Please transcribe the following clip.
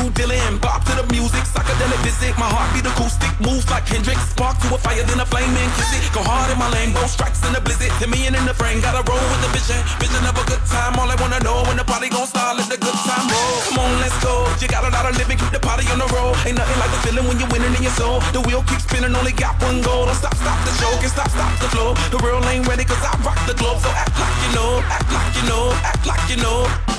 new Dylan. Bop to the music, psychedelic visit. My heartbeat acoustic, moves like Hendrix. Spark to a fire, then a flame and kiss it. Go hard in my lane, both strikes in the blizzard. To me and in the frame, gotta roll with the vision. Vision of a good time, all I wanna know when the party gon' start, let the good time roll. Come on, let's go. You got a lot of living, keep the party on the road. Ain't nothing like the feeling when you're winning in your soul. The wheel keeps spinning, only got one goal. Don't stop, stop the show, can stop, stop the flow. The real ain't ready, cause I rock the globe. So act like you know, act like you know, act like you know.